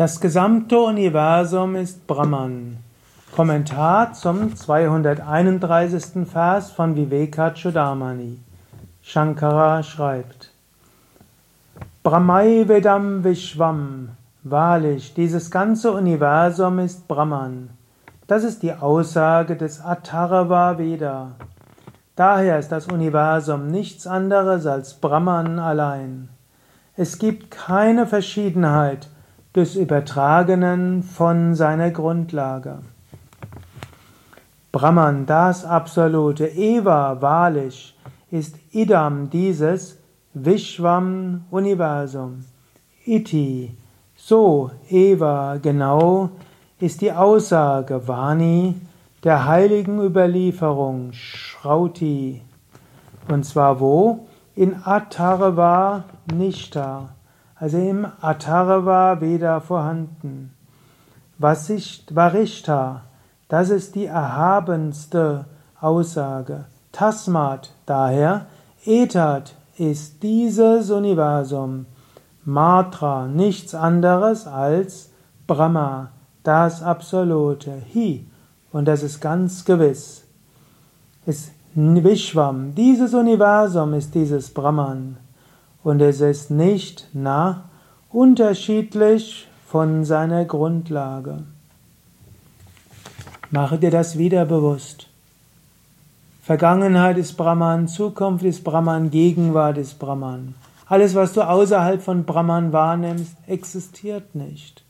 Das gesamte Universum ist Brahman. Kommentar zum 231. Vers von Vivekachudamani. Shankara schreibt: Brahmai Vedam Vishwam. Wahrlich, dieses ganze Universum ist Brahman. Das ist die Aussage des Atharva Veda. Daher ist das Universum nichts anderes als Brahman allein. Es gibt keine Verschiedenheit des Übertragenen von seiner Grundlage. Brahman, das Absolute, Eva, wahrlich, ist Idam, dieses Vishwam, Universum. Iti, so, Eva, genau, ist die Aussage, Vani, der heiligen Überlieferung, Shrauti. Und zwar wo? In Atharva Nishta, also im Atharva Veda vorhanden. Varishta, das ist die erhabenste Aussage. Tasmat, daher, Etat ist dieses Universum. Matra, nichts anderes als Brahma, das Absolute. Hi, und das ist ganz gewiss. Ist Vishwam, dieses Universum ist dieses Brahman. Und es ist nicht na unterschiedlich von seiner Grundlage. Mache dir das wieder bewusst. Vergangenheit ist Brahman, Zukunft ist Brahman, Gegenwart ist Brahman. Alles, was du außerhalb von Brahman wahrnimmst, existiert nicht.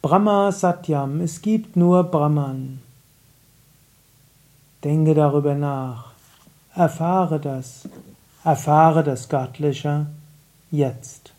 Brahma Satyam, es gibt nur Brahman. Denke darüber nach. Erfahre das. Erfahre das Göttliche jetzt.